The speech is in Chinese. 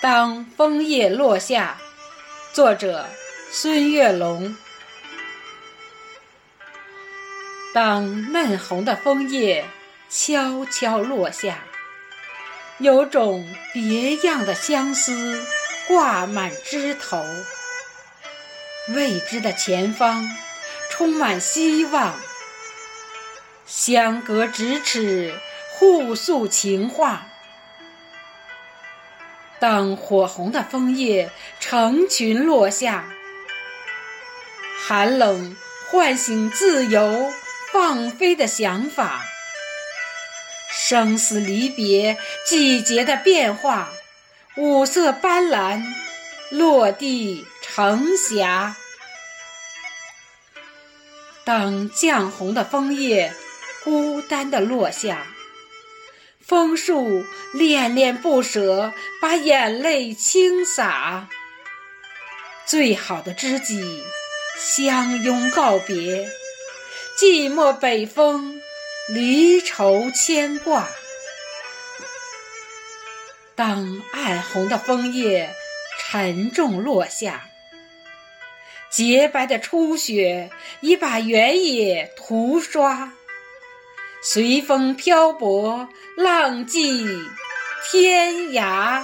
当枫叶落下，作者孙月龙。当嫩红的枫叶悄悄落下，有种别样的相思挂满枝头。未知的前方充满希望，相隔咫尺，互诉情话。当火红的枫叶成群落下，寒冷唤醒自由放飞的想法，生死离别，季节的变化，五色斑斓，落地成霞。当绛红的枫叶孤单地落下。枫树恋恋不舍，把眼泪倾洒。最好的知己相拥告别，寂寞北风，离愁牵挂。当暗红的枫叶沉重落下，洁白的初雪已把原野涂刷。随风漂泊，浪迹天涯。